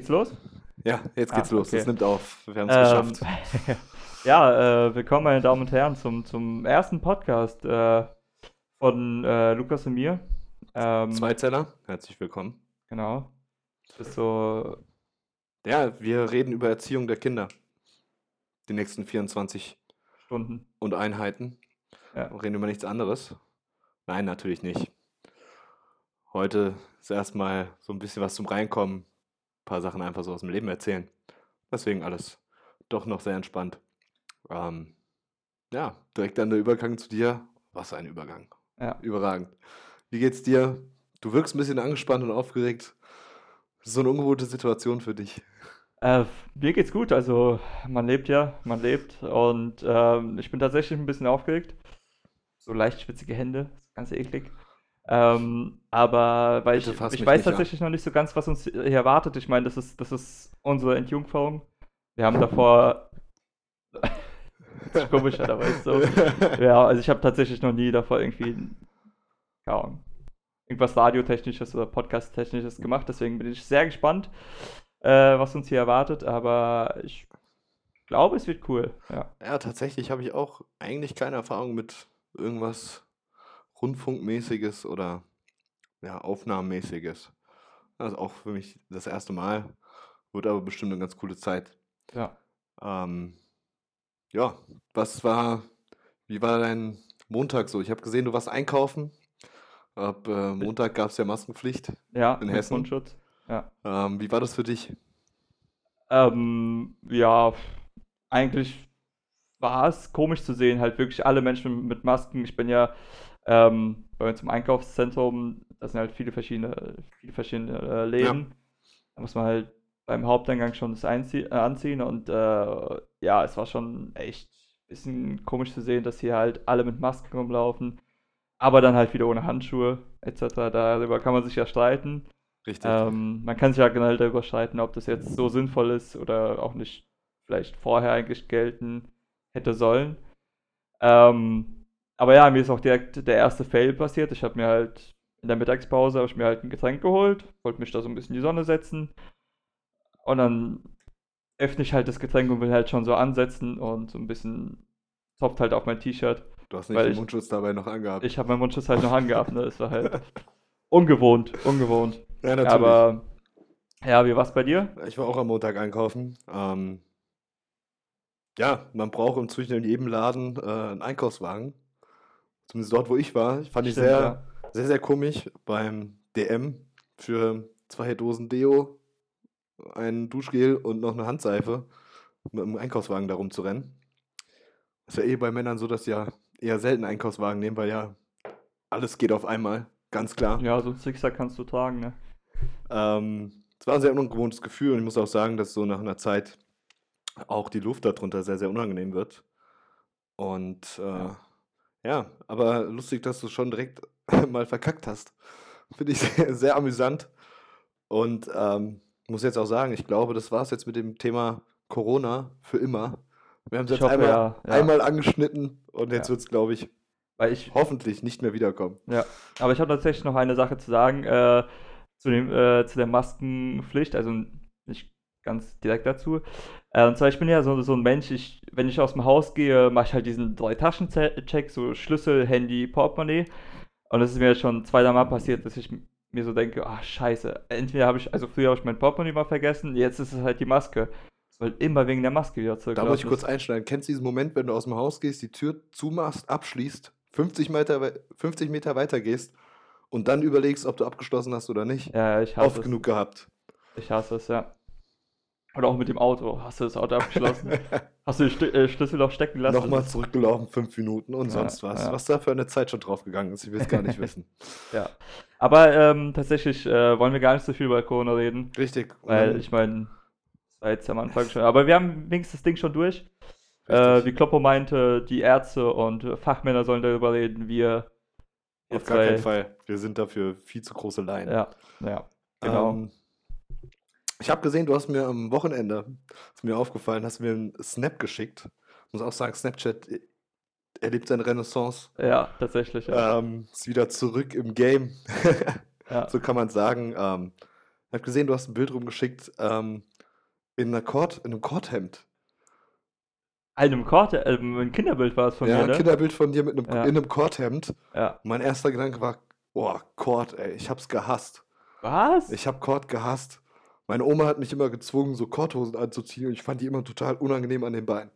Geht's los? Ja, jetzt geht's Ah, los. okay. Es nimmt auf. Wir haben es Ähm, geschafft. ja, äh, willkommen, meine Damen und Herren, zum, zum ersten Podcast äh, von äh, Lukas und mir. Ähm, Zweizeller, herzlich willkommen. Genau. Das ist so, Ja, wir reden über Erziehung der Kinder. Die nächsten 24 Stunden. und Einheiten. Ja. Wir reden über nichts anderes. Nein, natürlich nicht. Heute ist erstmal so ein bisschen was zum Reinkommen. Paar Sachen einfach so aus dem Leben erzählen. Deswegen alles doch noch sehr entspannt. Ähm, ja, direkt dann der Übergang zu dir. Was ein Übergang. Ja. Überragend. Wie geht's dir? Du wirkst ein bisschen angespannt und aufgeregt. Das ist so eine ungewohnte Situation für dich. Äh, mir geht's gut, also man lebt ja, man lebt und ähm, ich bin tatsächlich ein bisschen aufgeregt. So leicht schwitzige Hände, ganz eklig. Ähm, aber weil Bitte ich, ich weiß nicht an. tatsächlich noch nicht so ganz, was uns hier erwartet. Ich meine, das ist, das ist unsere Entjungferung. Wir haben davor. das ist komisch, aber ist so. Ja, also ich habe tatsächlich noch nie davor irgendwie, keine Ahnung, irgendwas Radiotechnisches oder Podcast-Technisches gemacht. Deswegen bin ich sehr gespannt, äh, was uns hier erwartet. Aber ich glaube, es wird cool. Ja. Ja, tatsächlich habe ich auch eigentlich keine Erfahrung mit irgendwas Rundfunkmäßiges oder ja, Aufnahmenmäßiges. Das ist auch für mich das erste Mal. Wird aber bestimmt eine ganz coole Zeit. Ja. Ähm, ja, was war, wie war dein Montag so? Ich habe gesehen, du warst einkaufen. Ab äh, Montag gab es ja Maskenpflicht. Ja, In Hessen? Mundschutz. Ja. Ähm, wie war das für dich? Ähm, ja, eigentlich war es komisch zu sehen, halt wirklich alle Menschen mit Masken. Ich bin ja ähm, bei uns im Einkaufszentrum, da sind halt viele verschiedene, viele verschiedene äh, Läden. Da muss man halt beim Haupteingang schon das einzie äh, anziehen und äh, ja, es war schon echt ein bisschen komisch zu sehen, dass hier halt alle mit Masken rumlaufen, aber dann halt wieder ohne Handschuhe etc. Darüber kann man sich ja streiten. Richtig. Ähm, man kann sich ja generell darüber streiten, ob das jetzt so sinnvoll ist oder auch nicht vielleicht vorher eigentlich gelten hätte sollen. Ähm, aber ja, mir ist auch direkt der erste Fail passiert. Ich habe mir halt in der Mittagspause habe ich mir halt ein Getränk geholt, wollte mich da so ein bisschen in die Sonne setzen und dann öffne ich halt das Getränk und will halt schon so ansetzen und so ein bisschen tropft halt auf mein T-Shirt. du hast nicht den ich- Mundschutz dabei noch angehabt. Ich habe meinen Mundschutz halt noch angehabt, ne? Das war halt ungewohnt, ungewohnt. ja, natürlich. Aber ja, wie war's bei dir? Ich war auch am Montag einkaufen. Ähm, ja, man braucht im Zwischen in jedem Laden äh, einen Einkaufswagen. Zumindest dort, wo ich war. Fand ich Stimmt, sehr, ja. sehr, sehr komisch beim DM für zwei Dosen Deo, ein Duschgel und noch eine Handseife mit einem Einkaufswagen da rumzurennen. Ist ja eh bei Männern so, dass sie ja eher selten Einkaufswagen nehmen, weil ja alles geht auf einmal. Ganz klar. Ja, so ein Sixer kannst du tragen, ne? Ähm, es war ein sehr ungewohntes Gefühl und ich muss auch sagen, dass so nach einer Zeit auch die Luft darunter sehr, sehr unangenehm wird. Und äh, ja. Ja. aber lustig, dass du schon direkt mal verkackt hast. Finde ich sehr, sehr amüsant. Und ähm, muss jetzt auch sagen, ich glaube, das war es jetzt mit dem Thema Corona für immer. Wir haben es Ich jetzt hoffe, einmal, ja, ja. einmal angeschnitten und jetzt Ja. wird es, glaube ich, Weil ich, hoffentlich nicht mehr wiederkommen. ja, aber ich habe tatsächlich noch eine Sache zu sagen, äh, zu dem, äh, zu der Maskenpflicht, also nicht ganz direkt dazu. Äh, und zwar, ich bin ja so, so ein Mensch, ich, wenn ich aus dem Haus gehe, mache ich halt diesen Drei-Taschen-Check, so Schlüssel, Handy, Portemonnaie. Und es ist mir schon zweimal passiert, dass ich mir so denke, ach scheiße, entweder habe ich, also früher habe ich mein Portemonnaie mal vergessen, jetzt ist es halt die Maske. Es wird immer wegen der Maske wieder Da zurücklaufen. muss ich kurz einschneiden. Kennst du diesen Moment, wenn du aus dem Haus gehst, die Tür zumachst, abschließt, 50 Meter, wei- 50 Meter weiter gehst und dann überlegst, ob du abgeschlossen hast oder nicht? Ja, ich hasse Oft es. genug gehabt. Ich hasse es, ja. Oder auch mit dem Auto. Hast du das Auto abgeschlossen? Hast du den Sti- äh, Schlüssel noch stecken lassen? Nochmal zurückgelaufen, fünf Minuten und Ja, sonst was. ja. Was da für eine Zeit schon draufgegangen ist, ich will es gar nicht wissen. Ja. Aber ähm, tatsächlich äh, wollen wir gar nicht so viel über Corona reden, Richtig. weil ich meine, das war jetzt am Anfang schon. Aber wir haben wenigstens das Ding schon durch. Äh, wie Kloppo meinte, die Ärzte und Fachmänner sollen darüber reden. Wir. Auf gar keinen Fall. Wir sind dafür viel zu große Laien. Ja, ja, genau. Ähm, ich habe gesehen, du hast mir am Wochenende, ist mir aufgefallen, hast mir einen Snap geschickt. Muss auch sagen, Snapchat äh, erlebt seine Renaissance. ja, tatsächlich. Ja. Ähm, ist wieder zurück im Game. ja. so kann man sagen. Ähm, Ich habe gesehen, du hast ein Bild rumgeschickt ähm, in, einer Kord, in einem Kordhemd. Einem Kord, äh, ein Kinderbild war es von ja, mir, ein ne? Kinderbild von dir mit einem, Ja. in einem Kordhemd. Ja. Mein erster Gedanke war, boah, Kord, ey, ich hab's gehasst. Was? Ich hab Kord gehasst. Meine Oma hat mich immer gezwungen, so Kordhosen anzuziehen und ich fand die immer total unangenehm an den Beinen.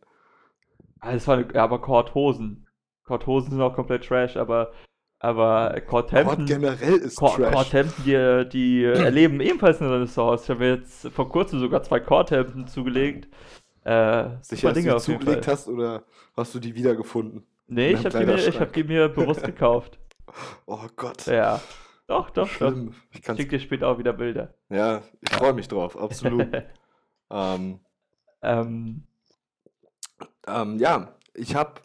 Ah, das war ja, aber Kordhosen. Kordhosen sind auch komplett Trash, aber, aber Kord Kordhemden, generell ist Kord, Trash. Kordhemden, die, die erleben ebenfalls eine Renaissance. Ich habe mir jetzt vor kurzem sogar zwei Kordhemden zugelegt. Äh, Sicher, dass du Dinge die auf jeden zugelegt Fall. hast oder hast du die wiedergefunden? Nee, ich habe die, mir- ich Kleiderschrank? hab die mir bewusst gekauft. Oh Gott, Ja. Doch, doch, doch. schlimm. Ich Ich kann's, schick dir später auch wieder Bilder. ja, ich freue mich drauf, absolut. ähm, ähm, ähm, ja, ich habe,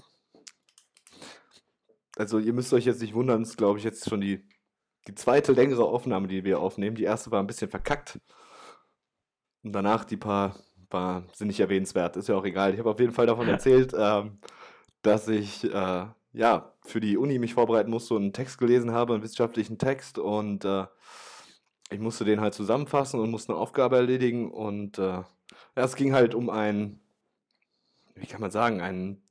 also ihr müsst euch jetzt nicht wundern, es ist glaube ich jetzt schon die, die zweite längere Aufnahme, die wir aufnehmen. Die erste war ein bisschen verkackt. Und danach die paar, paar sind nicht erwähnenswert, ist ja auch egal. Ich habe auf jeden Fall davon erzählt, ähm, dass ich äh, ja für die Uni mich vorbereiten musste und einen Text gelesen habe, einen wissenschaftlichen Text und äh, ich musste den halt zusammenfassen und musste eine Aufgabe erledigen und äh, es ging halt um einen, wie kann man sagen, einen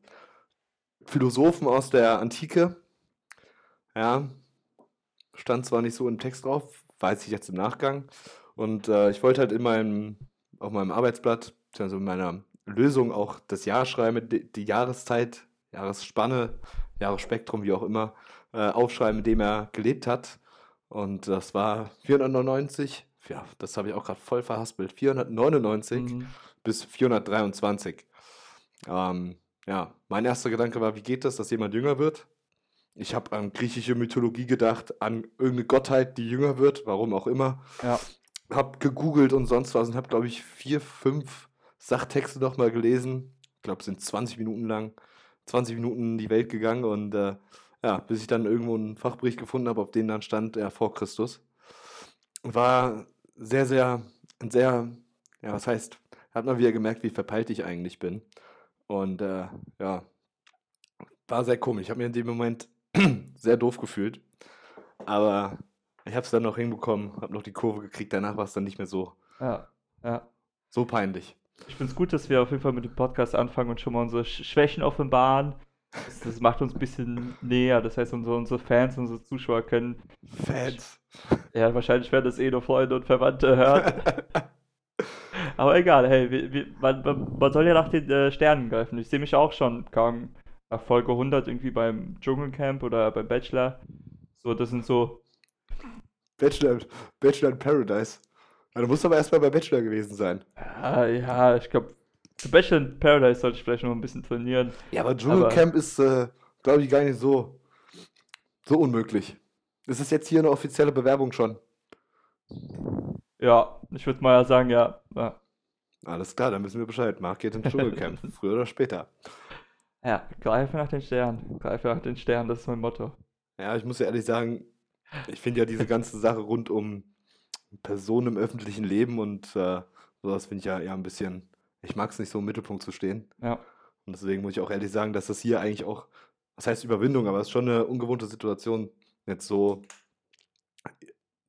Philosophen aus der Antike. Ja, stand zwar nicht so im Text drauf, weiß ich jetzt im Nachgang. Und äh, ich wollte halt in meinem, auf meinem Arbeitsblatt, also in meiner Lösung auch das Jahr schreiben, die, die Jahreszeit, Jahresspanne, Jahresspektrum, wie auch immer, äh, aufschreiben, in dem er gelebt hat. Und das war 499, ja, das habe ich auch gerade voll verhaspelt, 499 mhm. bis 423. Ähm, ja, mein erster Gedanke war, wie geht das, dass jemand jünger wird? Ich habe an griechische Mythologie gedacht, an irgendeine Gottheit, die jünger wird, warum auch immer. Ja. Hab gegoogelt und sonst was und habe, glaube ich, vier, fünf Sachtexte noch mal gelesen. Ich glaube, es sind 20 Minuten lang. 20 Minuten in die Welt gegangen und äh, ja, bis ich dann irgendwo einen Fachbericht gefunden habe, auf dem dann stand, ja, vor Christus. War sehr, sehr, sehr, ja, was heißt, hat man wieder gemerkt, wie verpeilt ich eigentlich bin. Und äh, ja, war sehr komisch. Ich habe mir in dem Moment sehr doof gefühlt. Aber ich habe es dann noch hinbekommen, habe noch die Kurve gekriegt. Danach war es dann nicht mehr so, Ja. Ja. so peinlich. Ich finde es gut, dass wir auf jeden Fall mit dem Podcast anfangen und schon mal unsere Sch Schwächen offenbaren. Das, das macht uns ein bisschen näher. Das heißt, unsere, unsere Fans, unsere Zuschauer können, Fans. ja, wahrscheinlich werden das eh nur Freunde und Verwandte hören. Aber egal, hey, wir, wir, man, man, man soll ja nach den äh, Sternen greifen. Ich sehe mich auch schon kaum nach Folge 100 irgendwie beim Dschungelcamp oder beim Bachelor. So, das sind so, Bachelor, Bachelor in Paradise. Ja, du musst aber erstmal bei Bachelor gewesen sein. ja, ja ich glaube, zu Bachelor in Paradise sollte ich vielleicht noch ein bisschen trainieren. Ja, aber Dschungelcamp ist, äh, glaube ich, gar nicht so, so unmöglich. Ist es jetzt hier eine offizielle Bewerbung schon? Ja, ich würde mal sagen, ja. ja. Alles klar, dann wissen wir Bescheid. Marc geht ins Dschungelcamp, früher oder später. Ja, greife nach den Sternen. Greife nach den Sternen, das ist mein Motto. Ja, ich muss ja ehrlich sagen, ich finde ja diese ganze Sache rund um Personen im öffentlichen Leben und äh, sowas finde ich ja eher ein bisschen, ich mag es nicht so im Mittelpunkt zu stehen. Ja. Und deswegen muss ich auch ehrlich sagen, dass das hier eigentlich auch, was heißt Überwindung, aber es ist schon eine ungewohnte Situation, jetzt so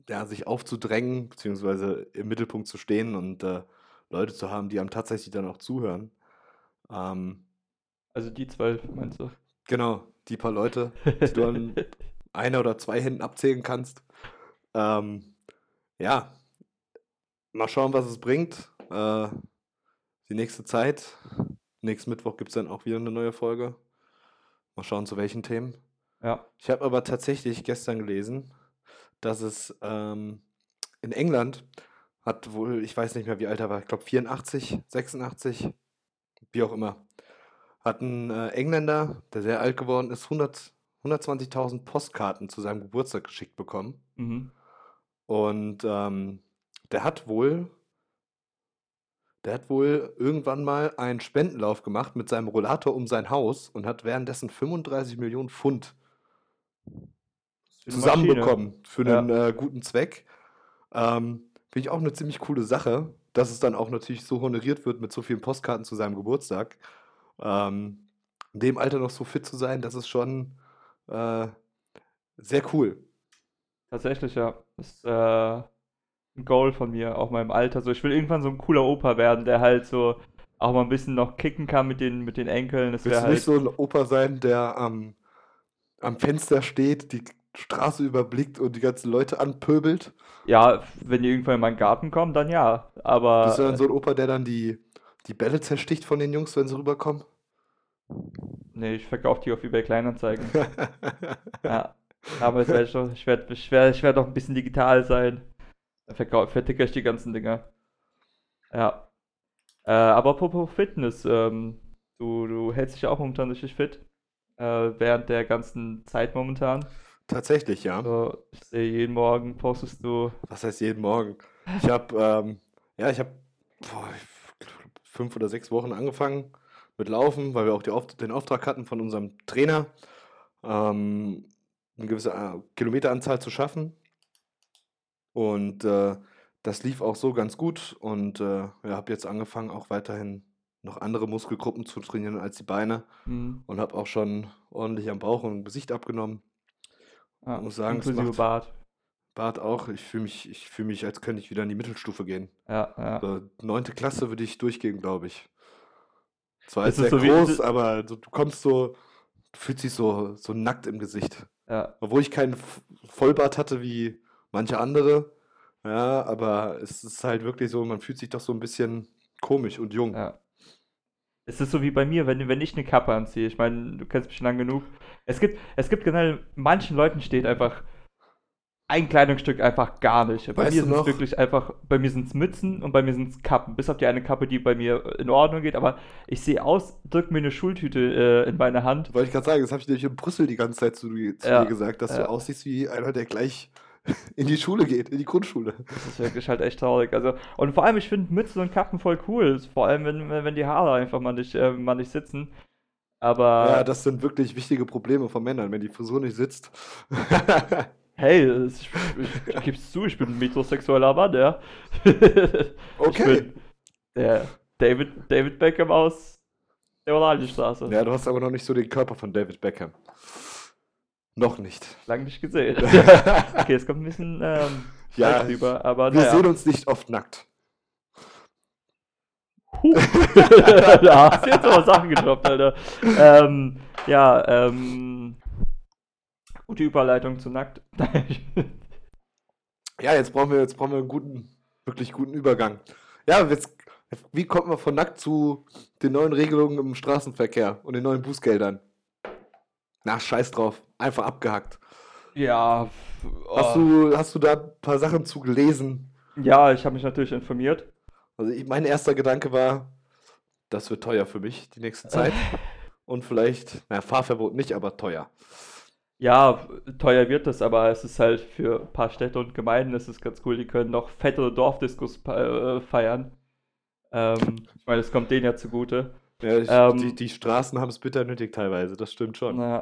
ja, sich aufzudrängen, beziehungsweise im Mittelpunkt zu stehen und äh, Leute zu haben, die einem tatsächlich dann auch zuhören. Ähm, Also die zwölf, meinst du? genau, die paar Leute, die du an einer oder zwei Händen abzählen kannst. Ähm, ja, mal schauen, was es bringt. Äh, die nächste Zeit. Nächsten Mittwoch gibt es dann auch wieder eine neue Folge. Mal schauen, zu welchen Themen. Ja. Ich habe aber tatsächlich gestern gelesen, dass es ähm, in England hat wohl, ich weiß nicht mehr, wie alt er war, ich glaube 84, 86, wie auch immer, hat ein äh, Engländer, der sehr alt geworden ist, 100 120.000 Postkarten zu seinem Geburtstag geschickt bekommen. Mhm. Und ähm, der hat wohl, der hat wohl irgendwann mal einen Spendenlauf gemacht mit seinem Rollator um sein Haus und hat währenddessen 35 Millionen Pfund zusammenbekommen für Ja. einen äh, guten Zweck. Ähm, Finde ich auch eine ziemlich coole Sache, dass es dann auch natürlich so honoriert wird mit so vielen Postkarten zu seinem Geburtstag. Ähm, in dem Alter noch so fit zu sein, das ist schon äh, sehr cool. Tatsächlich, ja. Ist äh, ein Goal von mir, auch meinem Alter. So, ich will irgendwann so ein cooler Opa werden, der halt so auch mal ein bisschen noch kicken kann mit den, mit den Enkeln. Das Willst du nicht halt. so ein Opa sein, der am, am Fenster steht, die Straße überblickt und die ganzen Leute anpöbelt? Ja, wenn die irgendwann in meinen Garten kommen, dann ja. Aber. Bist du dann so ein Opa, der dann die, die Bälle zersticht von den Jungs, wenn sie rüberkommen? Nee, ich verkaufe die auf eBay Kleinanzeigen. Ja. Aber werd ich, doch, ich werde ich werd, ich werd doch ein bisschen digital sein. Dann verticke ich die ganzen Dinger. Ja. Äh, aber apropos Fitness, ähm, du, du hältst dich ja auch momentan richtig fit. Äh, während der ganzen Zeit momentan. Tatsächlich, ja. So, ich sehe jeden Morgen postest du. Was heißt jeden Morgen? Ich habe, ähm, ja, ich habe fünf oder sechs Wochen angefangen mit Laufen, weil wir auch die Auf den Auftrag hatten von unserem Trainer, ähm, eine gewisse äh, Kilometeranzahl zu schaffen. Und äh, das lief auch so ganz gut. Und äh, ja, habe jetzt angefangen, auch weiterhin noch andere Muskelgruppen zu trainieren als die Beine. Hm, Und habe auch schon ordentlich am Bauch und Gesicht abgenommen. ja, muss sagen, inklusive macht- Bart. Bart auch. Ich fühle mich, ich fühl mich, als könnte ich wieder in die Mittelstufe gehen. Ja, neunte Klasse würde ich durchgehen, glaube ich. Zwar ist sehr so wie- groß, aber so, du kommst so, du fühlst dich so, so nackt im Gesicht. Ja. Obwohl ich keinen Vollbart hatte wie manche andere. Ja, aber es ist halt wirklich so, man fühlt sich doch so ein bisschen komisch und jung. Ja. Es ist so wie bei mir, wenn, wenn ich eine Kappe anziehe. Ich meine, du kennst mich schon lang genug. Es gibt, es gibt generell, manchen Leuten steht einfach ein Kleidungsstück einfach gar nicht. Bei Weißt mir sind es wirklich einfach, bei mir sind es Mützen und bei mir sind es Kappen. Bis auf die eine Kappe, die bei mir in Ordnung geht. Aber ich sehe aus, drück mir eine Schultüte äh, in meine Hand. Wollte ich gerade sagen, das habe ich nämlich in Brüssel die ganze Zeit zu, dir- zu Ja, dir gesagt, dass ja. du aussiehst wie einer, der gleich in die Schule geht, in die Grundschule. Das ist wirklich halt echt traurig. Also, und vor allem, ich finde Mützen und Kappen voll cool. Vor allem, wenn, wenn die Haare einfach mal nicht, äh, mal nicht sitzen. Aber. Ja, das sind wirklich wichtige Probleme von Männern, wenn die Frisur nicht sitzt. Hey, ich, ich, ich gib's zu, ich bin ein metrosexueller Mann, ja. Okay. Ich bin der David, David Beckham aus der Oranienstraße. Ja, du hast aber noch nicht so den Körper von David Beckham. Noch nicht. Lang nicht gesehen. okay, es kommt ein bisschen ähm, Ja, rüber, aber Wir naja. sehen uns nicht oft nackt. Huh. da hast du jetzt aber Sachen gedroppt, Alter. Ähm, ja, ähm, gute Überleitung zu Nackt. Ja, jetzt brauchen wir, jetzt brauchen wir einen guten, wirklich guten Übergang. Ja, jetzt, wie kommt man von nackt zu den neuen Regelungen im Straßenverkehr und den neuen Bußgeldern? Na, scheiß drauf. Einfach abgehackt. ja, Hast, oh. du, hast du da ein paar Sachen zu gelesen? ja, ich habe mich natürlich informiert. Also ich, mein erster Gedanke war, das wird teuer für mich die nächste Zeit. Und vielleicht, naja, Fahrverbot nicht, aber teuer. Ja, teuer wird das, aber es ist halt für ein paar Städte und Gemeinden ist es ganz cool, die können noch fettere Dorfdiskos äh, feiern. Ähm, ich meine, es kommt denen ja zugute. Ja, ich, Ähm, die, die Straßen haben es bitter nötig teilweise, das stimmt schon. Na,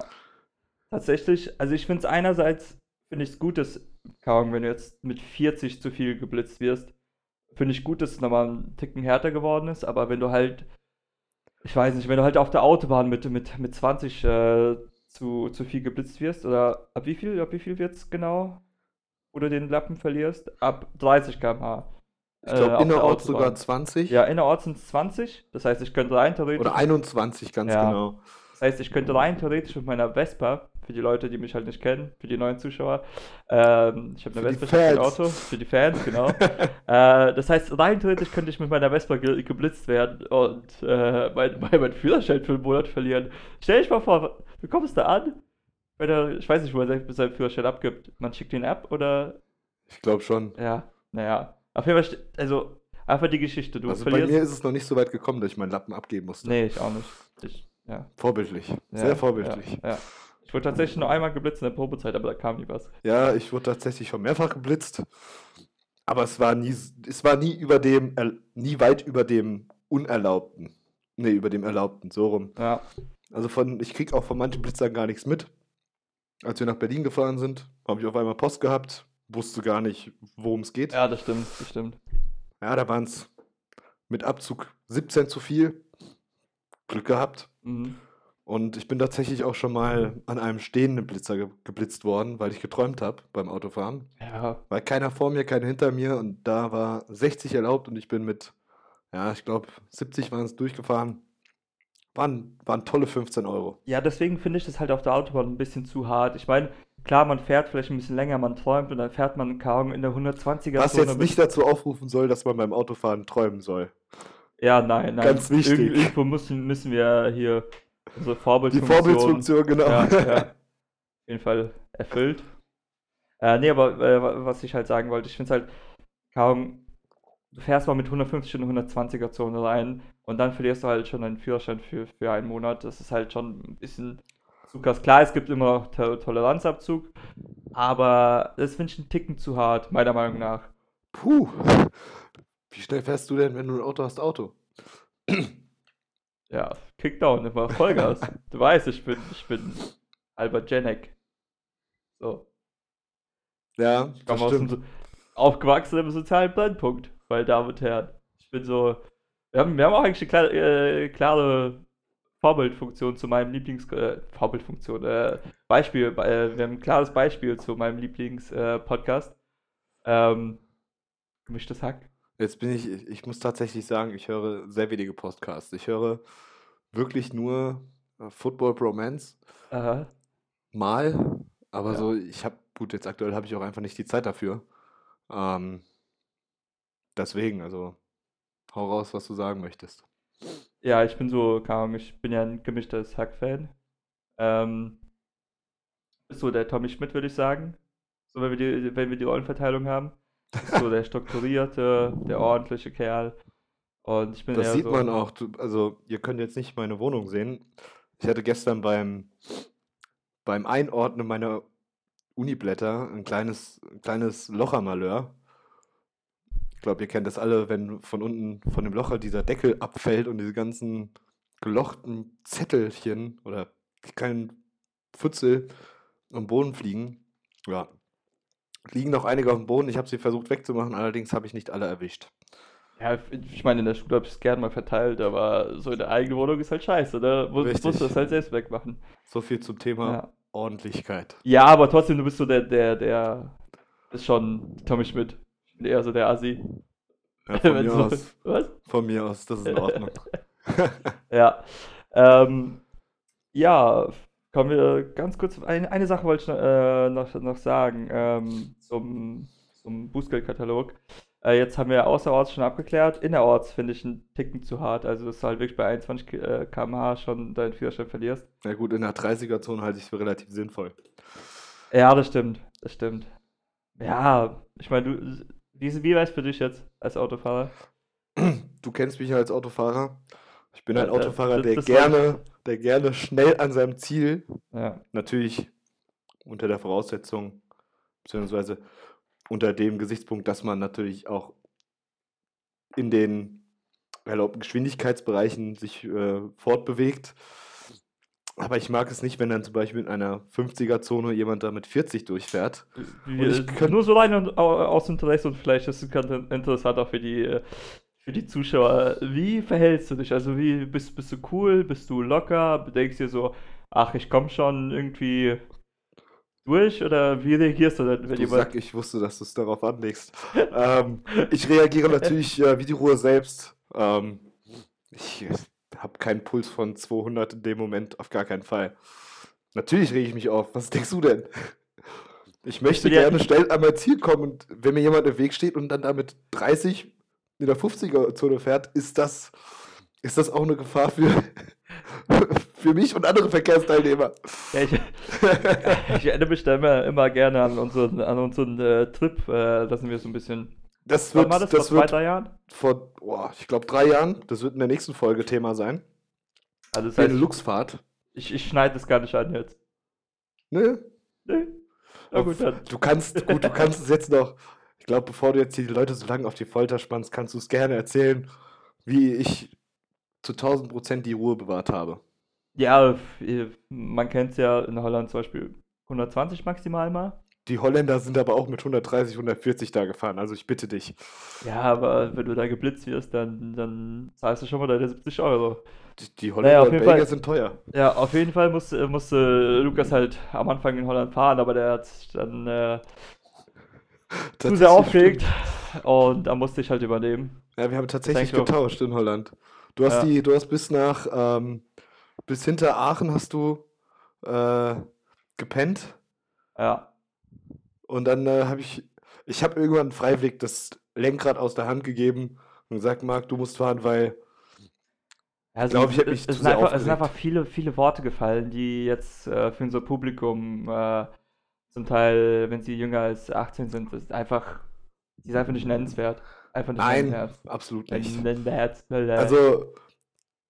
tatsächlich, also ich finde es einerseits, finde ich es gut, dass, Ahnung, wenn du jetzt mit 40 zu viel geblitzt wirst, finde ich gut, dass es nochmal ein Ticken härter geworden ist, aber wenn du halt, ich weiß nicht, wenn du halt auf der Autobahn mit, mit, mit 20 äh, zu, zu viel geblitzt wirst, oder ab wie viel, ab wie viel wird es genau, wo du den Lappen verlierst? Ab 30 km/h. Ich glaube, äh, innerorts sogar Autobahn. 20 Ja, innerorts sind es 20, das heißt, ich könnte rein theoretisch. oder 21, ganz Ja. genau. Das heißt, ich könnte rein theoretisch mit meiner Vespa, für die Leute, die mich halt nicht kennen, für die neuen Zuschauer, ähm, ich habe eine Vespa, ich Fans. Auto, für die Fans, genau. äh, das heißt, rein theoretisch könnte ich mit meiner Vespa ge geblitzt werden und äh, mein, mein, mein Führerschein für einen Monat verlieren. Stell dich mal vor, du kommst da an, wenn er, ich weiß nicht, wo er sein- seinen Führerschein abgibt. Man schickt ihn ab oder, Ich glaube schon. ja, naja. Auf jeden Fall, also, einfach die Geschichte, du also bei verlierst. mir ist es noch nicht so weit gekommen, dass ich meinen Lappen abgeben musste. nee, ich auch nicht. Ich, ja. Vorbildlich. Ja, Sehr vorbildlich. Ja. Ich wurde tatsächlich nur einmal geblitzt in der Probezeit, aber da kam nie was. Ja, ich wurde tatsächlich schon mehrfach geblitzt. Aber es war nie, es war nie über dem, nie weit über dem Unerlaubten. Nee, über dem Erlaubten, so rum. Ja, Also von, ich krieg auch von manchen Blitzern gar nichts mit. Als wir nach Berlin gefahren sind, habe ich auf einmal Post gehabt, wusste gar nicht, worum es geht. ja, das stimmt, das stimmt. Ja, da waren es mit Abzug 17 zu viel. Glück gehabt. Mhm. Und ich bin tatsächlich auch schon mal an einem stehenden Blitzer ge geblitzt worden, weil ich geträumt habe beim Autofahren. Ja, Weil keiner vor mir, keiner hinter mir und da war 60 erlaubt und ich bin mit, ja, ich glaube 70 waren es durchgefahren. Waren, waren tolle 15 Euro. ja, deswegen finde ich das halt auf der Autobahn ein bisschen zu hart. Ich meine, klar, man fährt vielleicht ein bisschen länger, man träumt und dann fährt man kaum in der 120er Was jetzt nicht dazu aufrufen soll, dass man beim Autofahren träumen soll. Ja, nein, nein. Ganz wichtig. Irgend- Irgendwo müssen, müssen wir hier unsere Die Vorbildfunktion, Vorbildfunktion, genau. ja, ja, auf jeden Fall erfüllt. Äh, nee, aber äh, wa- was ich halt sagen wollte, ich finde es halt kaum, du fährst mal mit 150 in eine 120er Zone rein und dann verlierst du halt schon deinen Führerschein für, für einen Monat. Das ist halt schon ein bisschen zu krass. Klar, es gibt immer To- Toleranzabzug, aber das finde ich einen Ticken zu hart, meiner Meinung nach. Puh. Wie schnell fährst du denn, wenn du ein Auto hast, Auto? Ja, Kickdown, immer Vollgas. Du weißt, ich bin, ich bin Albert Janek. So. Ja, Ich komme aus dem, aufgewachsen im sozialen Brennpunkt, Damen und Herren. Ich bin so. Wir haben, wir haben auch eigentlich eine klare, äh, klare Vorbildfunktion zu meinem Lieblings. Äh, Vorbildfunktion, äh, Beispiel. Äh, wir haben ein klares Beispiel zu meinem Lieblings-Podcast. ähm, gemischtes Hack. Jetzt bin ich, ich muss tatsächlich sagen, ich höre sehr wenige Podcasts. Ich höre wirklich nur äh, Football Bromance Aha. mal, aber Ja. so, ich habe, gut, jetzt aktuell habe ich auch einfach nicht die Zeit dafür. Ähm, deswegen, also hau raus, was du sagen möchtest. Ja, ich bin so, keine Ahnung, ich bin ja ein gemischtes Hack-Fan. Ähm, bist so der Tommy Schmidt, würde ich sagen. So, wenn wir die, wenn wir die Rollenverteilung haben. So der strukturierte, der ordentliche Kerl. Und ich bin Das sieht so, man auch. Du, also, ihr könnt jetzt nicht meine Wohnung sehen. Ich hatte gestern beim, beim Einordnen meiner Uniblätter ein kleines, ein kleines Lochermalheur. Ich glaube, ihr kennt das alle, wenn von unten von dem Locher dieser Deckel abfällt und diese ganzen gelochten Zettelchen oder die kleinen Pfützel am Boden fliegen. Ja. Liegen noch einige auf dem Boden. Ich habe sie versucht wegzumachen, allerdings habe ich nicht alle erwischt. Ja, ich meine, in der Schule habe ich es gerne mal verteilt, aber so in der eigenen Wohnung ist halt scheiße, ne? Muss, musst du das halt selbst wegmachen. So viel zum Thema Ja. Ordentlichkeit. ja, aber trotzdem, du bist so der, der, der ist schon Tommy Schmidt. Eher so der Assi. Ja, von, mir so- aus, Was? von mir aus, das ist in Ordnung. Ja. Ähm, ja, kommen wir ganz kurz. Eine, eine Sache wollte ich noch, äh, noch, noch sagen ähm, zum, zum Bußgeldkatalog. Äh, jetzt haben wir außerorts schon abgeklärt. Innerorts finde ich einen Ticken zu hart. Also, dass du halt wirklich bei 21 Ki- äh, km/h schon deinen Führerschein verlierst. Na gut, in der 30er-Zone halte ich es für relativ sinnvoll. Ja, das stimmt. Das stimmt. Ja, ich meine, du. Wie, wie wär's für dich jetzt als Autofahrer? Du kennst mich ja als Autofahrer. Ich bin Ja, ein Autofahrer, der gerne, der gerne schnell an seinem Ziel, Ja. natürlich unter der Voraussetzung, beziehungsweise unter dem Gesichtspunkt, dass man natürlich auch in den erlaubten Geschwindigkeitsbereichen sich äh, fortbewegt. Aber ich mag es nicht, wenn dann zum Beispiel in einer 50er-Zone jemand da mit 40 durchfährt. Wir, ich könnt- nur so rein und, aus Interesse und vielleicht ist es ganz interessant auch für die, äh, für die Zuschauer. Wie verhältst du dich? Also wie bist, bist du cool? Bist du locker? Denkst dir so, ach, ich komme schon irgendwie durch? Oder wie reagierst du denn, wenn Du jemand... Sack, ich wusste, dass du es darauf anlegst. ähm, ich reagiere natürlich äh, wie die Ruhe selbst. Ähm, ich habe keinen Puls von 200 in dem Moment, auf gar keinen Fall. Natürlich rege ich mich auf. Was denkst du denn? Ich möchte gerne schnell an mein Ziel kommen und wenn mir jemand im Weg steht und dann damit 30 in der 50er-Zone fährt, ist das, ist das auch eine Gefahr für, für mich und andere Verkehrsteilnehmer. Ja, ich, ich erinnere mich da immer, immer gerne an unseren, an unseren äh, Trip. Äh, sind wir so ein bisschen... Das wird, war das? das Vor zwei, wird drei Jahren? vor, boah, ich glaube, drei Jahren. Das wird in der nächsten Folge Thema sein. Also das heißt, Beneluxfahrt. ich, ich schneide das gar nicht an jetzt. Ne? Nee. Na gut, dann. Du kannst, gut, du kannst es jetzt noch. Ich glaube, bevor du jetzt die Leute so lange auf die Folter spannst, kannst du es gerne erzählen, wie ich zu 1000 Prozent die Ruhe bewahrt habe. Ja, f- man kennt es ja in Holland zum Beispiel 120 maximal mal. Die Holländer sind aber auch mit 130, 140 da gefahren, also ich bitte dich. Ja, aber wenn du da geblitzt wirst, dann, dann zahlst du schon mal deine 70 Euro. Die, die Holländer auf und Belgier Fall. sind teuer. Ja, auf jeden Fall musste, musste Lukas halt am Anfang in Holland fahren, aber der hat dann äh, zu sehr aufgeregt stimmt. und da musste ich halt übernehmen. Ja, wir haben tatsächlich getauscht in Holland. Du hast Ja. die, du hast bis nach, ähm, bis hinter Aachen hast du äh, gepennt Ja, und dann äh, habe ich, ich habe irgendwann freiwillig das Lenkrad aus der Hand gegeben und gesagt, Marc, du musst fahren, weil also glaub, ich hätte es, mich es, zu sind sehr einfach, es sind einfach viele, viele Worte gefallen, die jetzt äh, für unser Publikum äh, zum Teil, wenn sie jünger als 18 sind, ist einfach, die sind einfach nicht nennenswert. Einfach nicht nein, nennenswert. absolut nicht. Nennenswert. Also,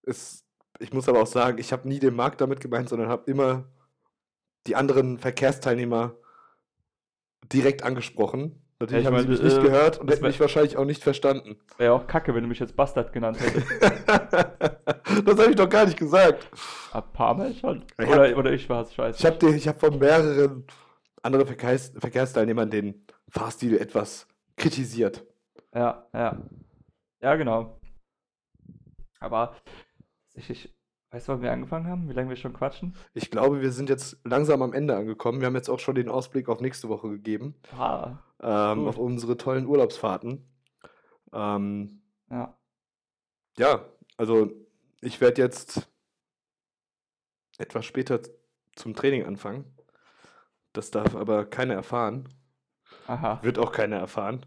es, ich muss aber auch sagen, ich habe nie den Marc damit gemeint, sondern habe immer die anderen Verkehrsteilnehmer direkt angesprochen. Natürlich ich haben sie meine, mich nicht äh, gehört und das hätten mich wahrscheinlich auch nicht verstanden. Wäre auch kacke, wenn du mich jetzt Bastard genannt hättest. das habe ich doch gar nicht gesagt. Ein paar Mal schon. Ich Oder, oder ich war's, ich weiß Ich habe ich hab von mehreren anderen Verkehrs Verkehrsteilnehmern den Fahrstil etwas kritisiert. Ja, ja. Ja, genau. Aber ich, weißt du, wann wir angefangen haben? Wie lange wir schon quatschen? Ich glaube, wir sind jetzt langsam am Ende angekommen. Wir haben jetzt auch schon den Ausblick auf nächste Woche gegeben, Ah, ähm, auf unsere tollen Urlaubsfahrten. Ähm, ja. ja, also ich werde jetzt etwas später zum Training anfangen. Das darf aber keiner erfahren. Aha. Wird auch keiner erfahren.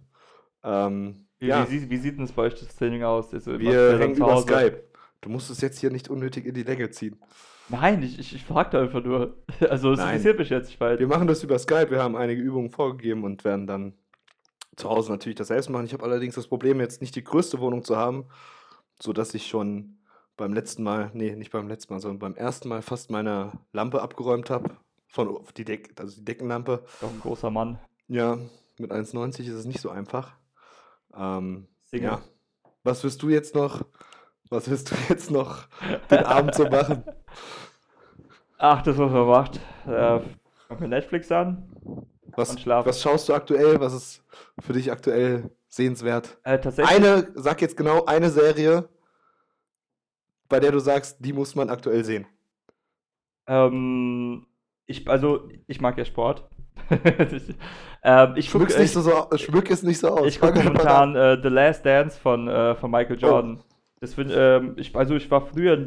Ähm, Wie, ja, wie, sieht- wie sieht denn das bei euch das Training aus? Also, wir hängen über? Skype. Du musst es jetzt hier nicht unnötig in die Länge ziehen. Nein, ich, ich, ich fragte einfach nur. Also, es interessiert mich jetzt. Ich weiß. Wir machen das über Skype. Wir haben einige Übungen vorgegeben und werden dann zu Hause natürlich das selbst machen. Ich habe allerdings das Problem, jetzt nicht die größte Wohnung zu haben, sodass ich schon beim letzten Mal, nee, nicht beim letzten Mal, sondern beim ersten Mal fast meine Lampe abgeräumt habe. Von die Deck, also die Deckenlampe. Doch ein großer Mann. Ja, mit 1,90 ist es nicht so einfach. Ähm, Single. ja. Was wirst du jetzt noch? Was wirst du jetzt noch den Abend so machen? Ach, das, was man macht. Äh, mach mir Netflix an. Was, was schaust du aktuell? Was ist für dich aktuell sehenswert? Äh. Eine, sag jetzt genau eine Serie, bei der du sagst, die muss man aktuell sehen. Ähm, ich, also, ich mag ja Sport. ähm, ich gucke Schmück nicht so, so, schmück es nicht so aus. ich guck an. momentan äh, The Last Dance von, äh, von Michael Oh. Jordan. Das find, ähm, ich, also ich war früher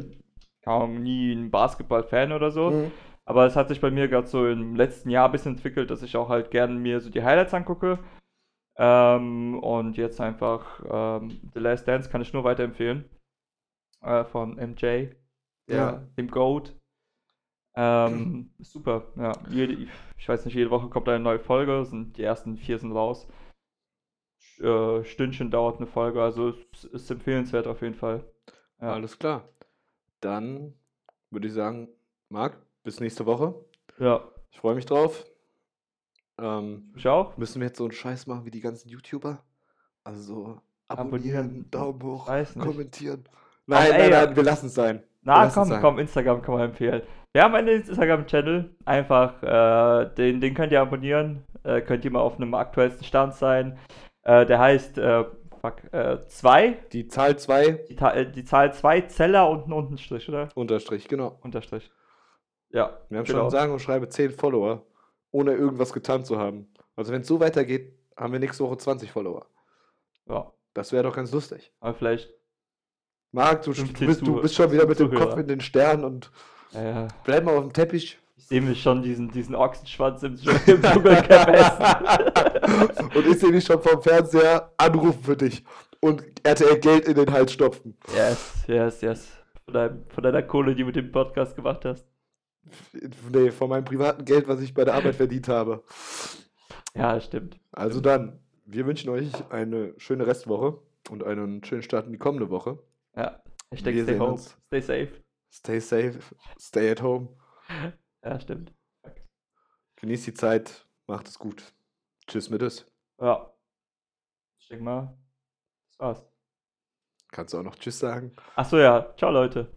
Ahnung, nie ein Basketball-Fan oder so, Mhm. aber es hat sich bei mir gerade so im letzten Jahr ein bisschen entwickelt, dass ich auch halt gerne mir so die Highlights angucke. Ähm, und jetzt einfach ähm, The Last Dance kann ich nur weiterempfehlen. Äh, von MJ, Ja. dem GOAT. Ähm, super, ja. Jede, ich weiß nicht, jede Woche kommt eine neue Folge, sind die ersten vier sind raus. Äh, Stündchen dauert eine Folge, also es ist empfehlenswert auf jeden Fall. Ja. Alles klar. Dann würde ich sagen, Marc, bis nächste Woche. Ja, Ich freue mich drauf. Ähm, ich auch. müssen wir jetzt so einen Scheiß machen wie die ganzen YouTuber? Also so Abonnieren. abonnieren, Daumen hoch, kommentieren. Nein, ey, nein, ja. nein, wir lassen es sein. Na komm, komm, Instagram kann man empfehlen. Wir haben einen Instagram-Channel, einfach, äh, den, den könnt ihr abonnieren, äh, könnt ihr mal auf einem aktuellsten Stand sein. Äh, der heißt, äh, fuck, äh, 2, Die Zahl 2, die, äh, die Zahl 2, Zeller und ein Untenstrich, oder? Unterstrich, genau. Unterstrich. Ja, Wir haben genau. schon sagen und schreibe 10 Follower, ohne irgendwas getan zu haben. Also wenn es so weitergeht, haben wir nächste Woche 20 Follower. Ja, Das wäre doch ganz lustig. aber vielleicht, Marc, du, du, 50 bist, du bist schon wieder mit dem. Kopf in den Sternen und äh, bleib mal auf dem Teppich. ich sehe mich schon diesen, diesen Ochsenschwanz im, im Dschungelcamp essen. und ich sehe dich schon vom Fernseher anrufen für dich und RTL Geld in den Hals stopfen. yes, yes, yes. Von, deinem, von deiner Kohle, die du mit dem Podcast gemacht hast. Nee, von meinem privaten Geld, was ich bei der Arbeit verdient habe. Ja, stimmt. Also dann, wir wünschen euch eine schöne Restwoche und einen schönen Start in die kommende Woche. Ja. Hashtag Wir stay home, uns. stay safe. Stay safe, stay at home, Ja, stimmt. genießt die Zeit, macht es gut. Tschüss mit es. Ja. Ich denke mal, das war's. Kannst du auch noch Tschüss sagen? Achso, ja. Ciao, Leute.